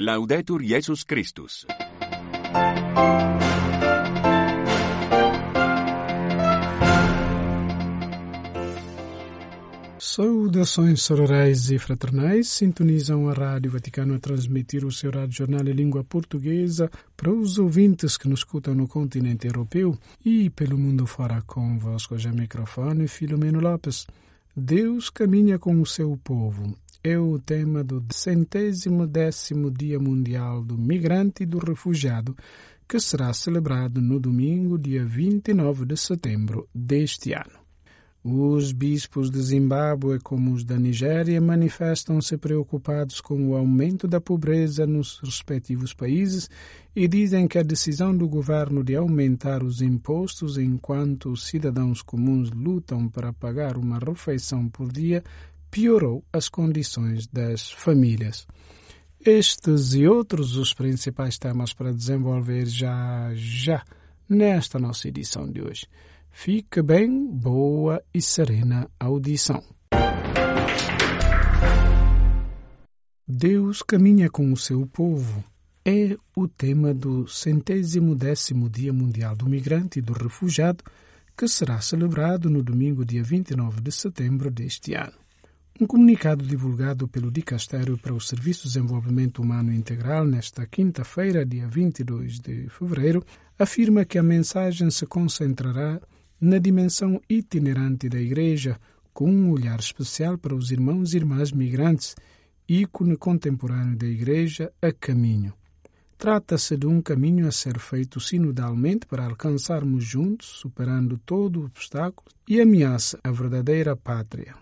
Laudetur Jesus Christus. Saudações sororais e fraternais sintonizam a Rádio Vaticano a transmitir o seu rádio jornal em língua portuguesa para os ouvintes que nos escutam no continente europeu e pelo mundo fora convosco já microfone Filomeno Lopes. Deus caminha com o seu povo. É o tema do centésimo décimo Dia Mundial do Migrante e do Refugiado, que será celebrado no domingo, dia 29 de setembro deste ano. Os bispos de Zimbábue, como os da Nigéria, manifestam-se preocupados com o aumento da pobreza nos respectivos países e dizem que a decisão do governo de aumentar os impostos enquanto os cidadãos comuns lutam para pagar uma refeição por dia piorou as condições das famílias. Estes e outros os principais temas para desenvolver já já nesta nossa edição de hoje. Fique bem, boa e serena audição. Deus caminha com o seu povo. É o tema do centésimo décimo Dia Mundial do Migrante e do Refugiado, que será celebrado no domingo, dia 29 de setembro deste ano. Um comunicado divulgado pelo Dicastério para o Serviço de Desenvolvimento Humano Integral nesta quinta-feira, dia 22 de fevereiro, afirma que a mensagem se concentrará na dimensão itinerante da Igreja, com um olhar especial para os irmãos e irmãs migrantes, ícone contemporâneo da Igreja a caminho. Trata-se de um caminho a ser feito sinodalmente para alcançarmos juntos, superando todo o obstáculo e ameaça a verdadeira pátria.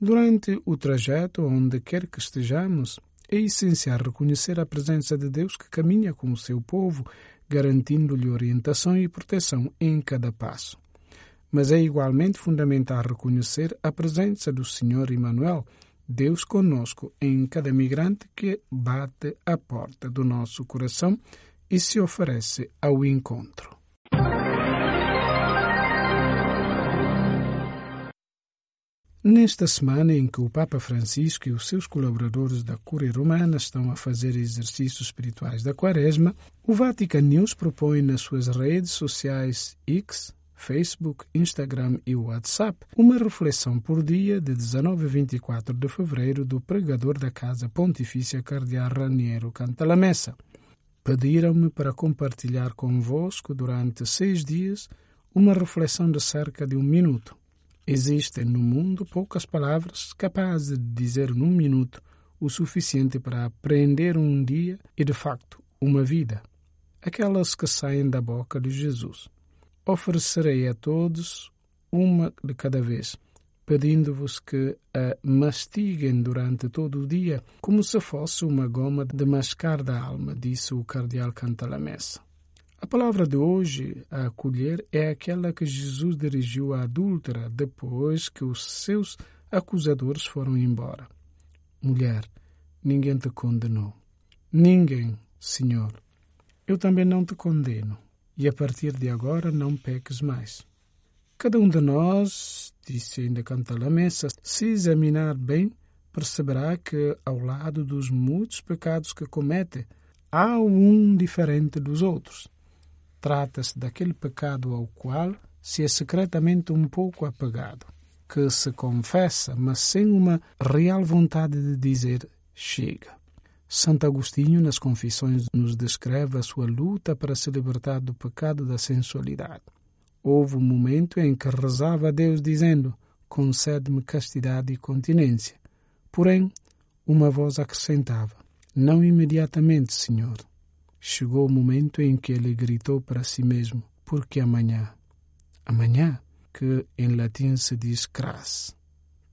Durante o trajeto, onde quer que estejamos, é essencial reconhecer a presença de Deus que caminha com o seu povo, garantindo-lhe orientação e proteção em cada passo. Mas é igualmente fundamental reconhecer a presença do Senhor Emmanuel, Deus conosco, em cada migrante que bate à porta do nosso coração e se oferece ao encontro. Nesta semana em que o Papa Francisco e os seus colaboradores da Cúria Romana estão a fazer exercícios espirituais da Quaresma, o Vatican News propõe nas suas redes sociais X, Facebook, Instagram e WhatsApp uma reflexão por dia de 19 a 24 de fevereiro do pregador da Casa Pontifícia Cardeal Raniero Cantalamessa. Pediram-me para compartilhar convosco durante seis dias uma reflexão de cerca de um minuto. Existem no mundo poucas palavras capazes de dizer num minuto o suficiente para aprender um dia e, de facto, uma vida. Aquelas que saem da boca de Jesus. Oferecerei a todos uma de cada vez, pedindo-vos que a mastiguem durante todo o dia, como se fosse uma goma de mascar da alma, disse o cardeal Cantalamessa. A palavra de hoje a acolher é aquela que Jesus dirigiu à adúltera depois que os seus acusadores foram embora. Mulher, ninguém te condenou. Ninguém, Senhor. Eu também não te condeno, e a partir de agora não peques mais. Cada um de nós, disse ainda Cantalamessa, se examinar bem, perceberá que, ao lado dos muitos pecados que comete, há um diferente dos outros. Trata-se daquele pecado ao qual se é secretamente um pouco apegado, que se confessa, mas sem uma real vontade de dizer chega. Santo Agostinho, nas Confissões, nos descreve a sua luta para se libertar do pecado da sensualidade. Houve um momento em que rezava a Deus dizendo: Concede-me castidade e continência. Porém, uma voz acrescentava: Não imediatamente, Senhor. Chegou o momento em que ele gritou para si mesmo: Porque amanhã? Amanhã, que em latim se diz cras.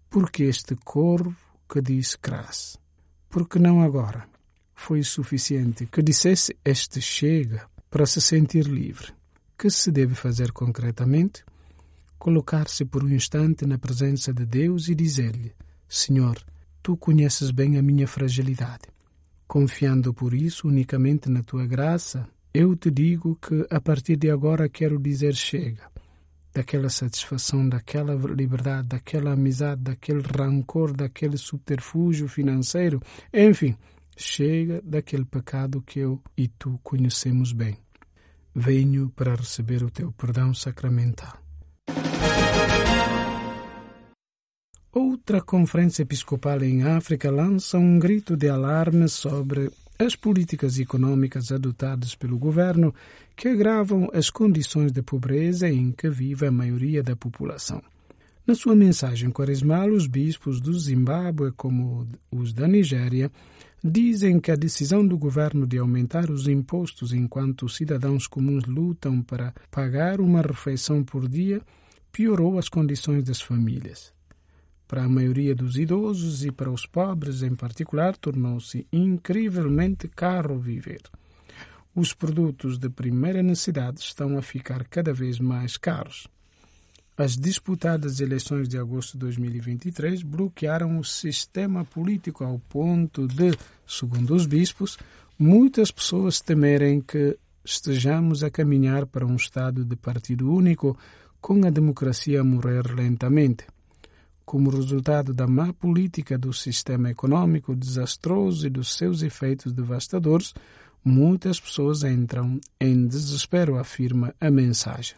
Porque este corvo que diz cras? Porque não agora? Foi suficiente que dissesse este chega para se sentir livre. Que se deve fazer concretamente? Colocar-se por um instante na presença de Deus e dizer-lhe: Senhor, tu conheces bem a minha fragilidade Confiando por isso unicamente na tua graça, eu te digo que a partir de agora quero dizer chega. Daquela satisfação, daquela liberdade, daquela amizade, daquele rancor, daquele subterfúgio financeiro, enfim, chega daquele pecado que eu e tu conhecemos bem. Venho para receber o teu perdão sacramental. Outra conferência episcopal em África lança um grito de alarme sobre as políticas econômicas adotadas pelo governo que agravam as condições de pobreza em que vive a maioria da população. Na sua mensagem quaresmal, os bispos do Zimbábue, como os da Nigéria, dizem que a decisão do governo de aumentar os impostos enquanto os cidadãos comuns lutam para pagar uma refeição por dia piorou as condições das famílias. Para a maioria dos idosos e para os pobres em particular, tornou-se incrivelmente caro viver. Os produtos de primeira necessidade estão a ficar cada vez mais caros. As disputadas eleições de agosto de 2023 bloquearam o sistema político ao ponto de, segundo os bispos, muitas pessoas temerem que estejamos a caminhar para um estado de partido único com a democracia a morrer lentamente como resultado da má política do sistema econômico desastroso e dos seus efeitos devastadores, muitas pessoas entram em desespero, afirma a mensagem.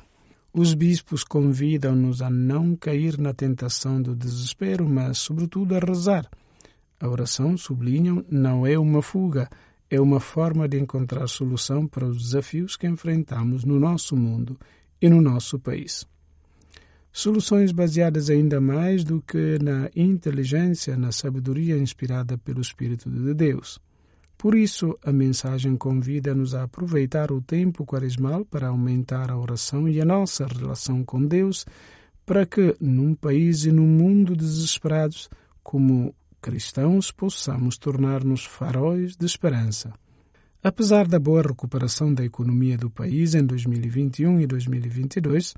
Os bispos convidam-nos a não cair na tentação do desespero, mas, sobretudo, a rezar. A oração, sublinham, não é uma fuga, é uma forma de encontrar solução para os desafios que enfrentamos no nosso mundo e no nosso país soluções baseadas ainda mais do que na inteligência, na sabedoria inspirada pelo Espírito de Deus. Por isso, a mensagem convida-nos a aproveitar o tempo quaresmal para aumentar a oração e a nossa relação com Deus, para que, num país e num mundo desesperados, como cristãos, possamos tornar-nos faróis de esperança. Apesar da boa recuperação da economia do país em 2021 e 2022,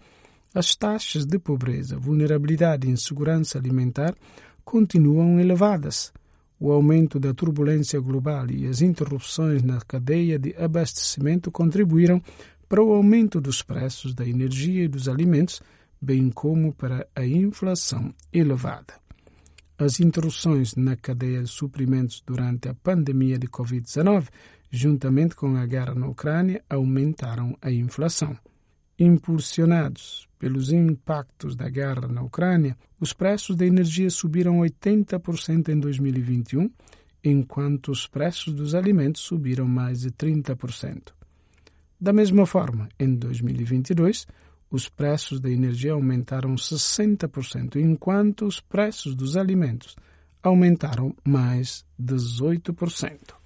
as taxas de pobreza, vulnerabilidade e insegurança alimentar continuam elevadas. O aumento da turbulência global e as interrupções na cadeia de abastecimento contribuíram para o aumento dos preços da energia e dos alimentos, bem como para a inflação elevada. As interrupções na cadeia de suprimentos durante a pandemia de Covid-19, juntamente com a guerra na Ucrânia, aumentaram a inflação. Impulsionados pelos impactos da guerra na Ucrânia, os preços da energia subiram 80% em 2021, enquanto os preços dos alimentos subiram mais de 30%. Da mesma forma, em 2022, os preços da energia aumentaram 60%, enquanto os preços dos alimentos aumentaram mais 18%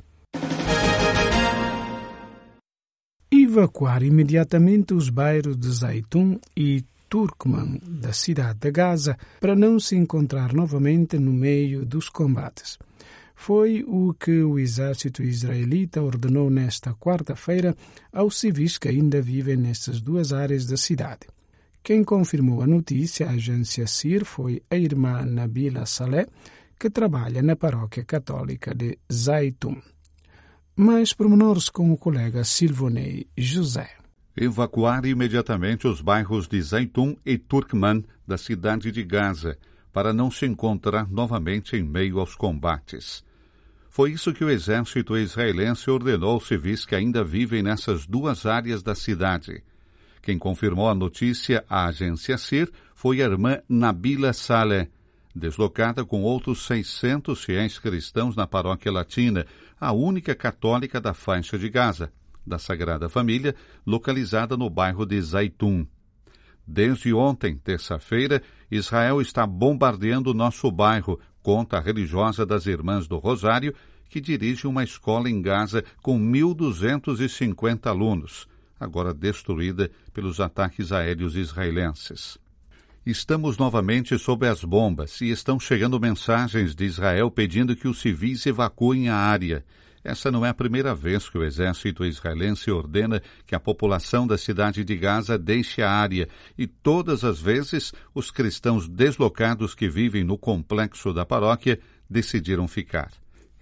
evacuar imediatamente os bairros de Zaitun e Turkman da cidade de Gaza para não se encontrar novamente no meio dos combates. Foi o que o exército israelita ordenou nesta quarta-feira aos civis que ainda vivem nestas duas áreas da cidade. Quem confirmou a notícia à agência CIR foi a irmã Nabila Saleh, que trabalha na paróquia católica de Zaitun. Mais pormenores com o colega Silvonei José. Evacuar imediatamente os bairros de Zaitun e Turkman da cidade de Gaza para não se encontrar novamente em meio aos combates. Foi isso que o exército israelense ordenou aos civis que ainda vivem nessas duas áreas da cidade. Quem confirmou a notícia à agência CIR foi a irmã Nabila Saleh, deslocada com outros 600 fiéis cristãos na paróquia latina, a única católica da faixa de Gaza, da Sagrada Família, localizada no bairro de Zaitun. Desde ontem, terça-feira, Israel está bombardeando nosso bairro, conta a religiosa das Irmãs do Rosário, que dirige uma escola em Gaza com 1.250 alunos, agora destruída pelos ataques aéreos israelenses. Estamos novamente sob as bombas e estão chegando mensagens de Israel pedindo que os civis evacuem a área. Essa não é a primeira vez que o exército israelense ordena que a população da cidade de Gaza deixe a área, e todas as vezes os cristãos deslocados que vivem no complexo da paróquia decidiram ficar.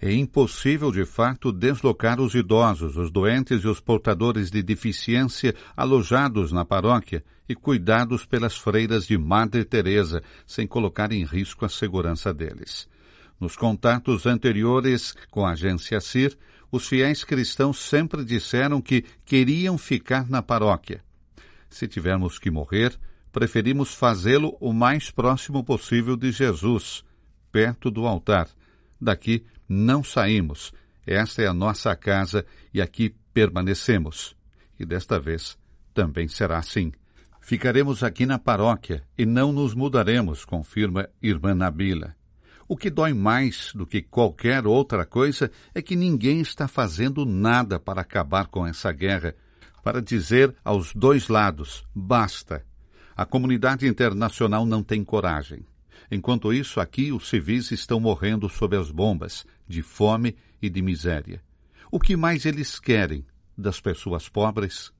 É impossível, de fato, deslocar os idosos, os doentes e os portadores de deficiência alojados na paróquia e cuidados pelas freiras de Madre Teresa, sem colocar em risco a segurança deles. Nos contatos anteriores com a agência CIR, os fiéis cristãos sempre disseram que queriam ficar na paróquia. Se tivermos que morrer, preferimos fazê-lo o mais próximo possível de Jesus, perto do altar. Daqui não saímos. Esta é a nossa casa e aqui permanecemos. E desta vez também será assim. Ficaremos aqui na paróquia e não nos mudaremos, confirma irmã Nabila. O que dói mais do que qualquer outra coisa é que ninguém está fazendo nada para acabar com essa guerra, para dizer aos dois lados: basta. A comunidade internacional não tem coragem. Enquanto isso, aqui os civis estão morrendo sob as bombas, de fome e de miséria. O que mais eles querem das pessoas pobres?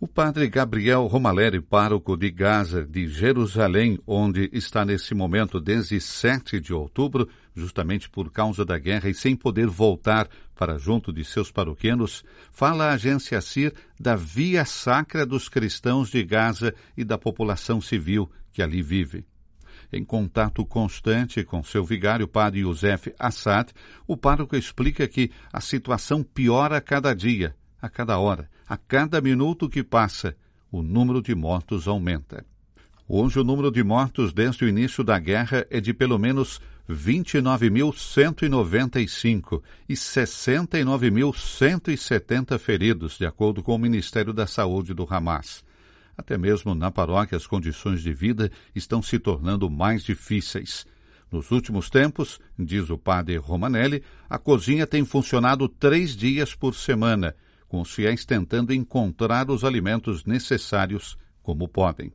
O padre Gabriel Romaleri, pároco de Gaza, de Jerusalém, onde está nesse momento desde 7 de outubro, justamente por causa da guerra e sem poder voltar para junto de seus paroquianos, fala à agência CIR da via sacra dos cristãos de Gaza e da população civil que ali vive. Em contato constante com seu vigário, padre Youssef Assad, o pároco explica que a situação piora a cada dia, a cada hora a cada minuto que passa, o número de mortos aumenta. Hoje, o número de mortos desde o início da guerra é de pelo menos 29.195 e 69.170 feridos, de acordo com o Ministério da Saúde do Hamas. Até mesmo na paróquia, as condições de vida estão se tornando mais difíceis. Nos últimos tempos, diz o padre Romanelli, a cozinha tem funcionado três dias por semana com os fiéis tentando encontrar os alimentos necessários como podem.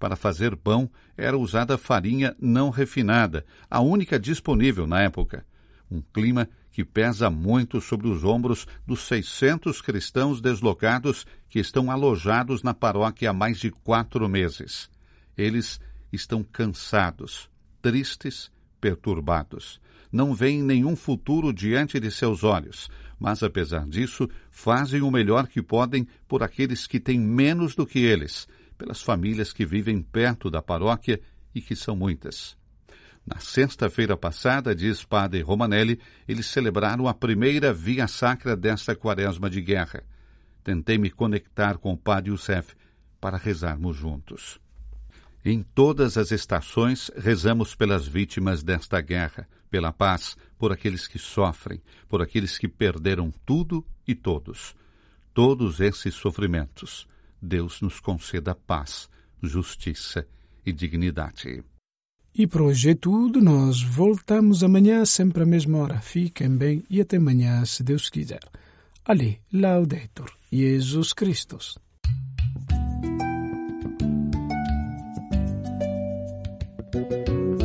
Para fazer pão era usada farinha não refinada, a única disponível na época. Um clima que pesa muito sobre os ombros dos 600 cristãos deslocados que estão alojados na paróquia há mais de quatro meses. Eles estão cansados, tristes, perturbados. Não veem nenhum futuro diante de seus olhos mas apesar disso, fazem o melhor que podem por aqueles que têm menos do que eles, pelas famílias que vivem perto da paróquia e que são muitas. Na sexta-feira passada, diz Padre Romanelli, eles celebraram a primeira via sacra desta quaresma de guerra. Tentei me conectar com o Padre Youssef para rezarmos juntos. Em todas as estações, rezamos pelas vítimas desta guerra, pela paz, por aqueles que sofrem, por aqueles que perderam tudo e todos. Todos esses sofrimentos, Deus nos conceda paz, justiça e dignidade. E por hoje é tudo. Nós voltamos amanhã, sempre à mesma hora. Fiquem bem e até amanhã, se Deus quiser. Ali, Laudetur, Jesus Christus. na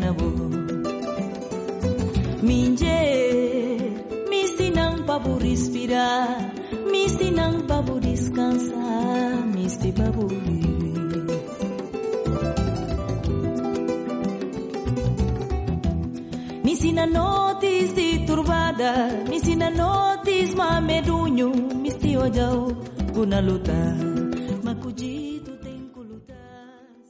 nabo Minje misi nang babu respira, Misi nang babu diskansa, Misi babu misi na notis di turbada Misina notis ma meduño misi ojao guna lutar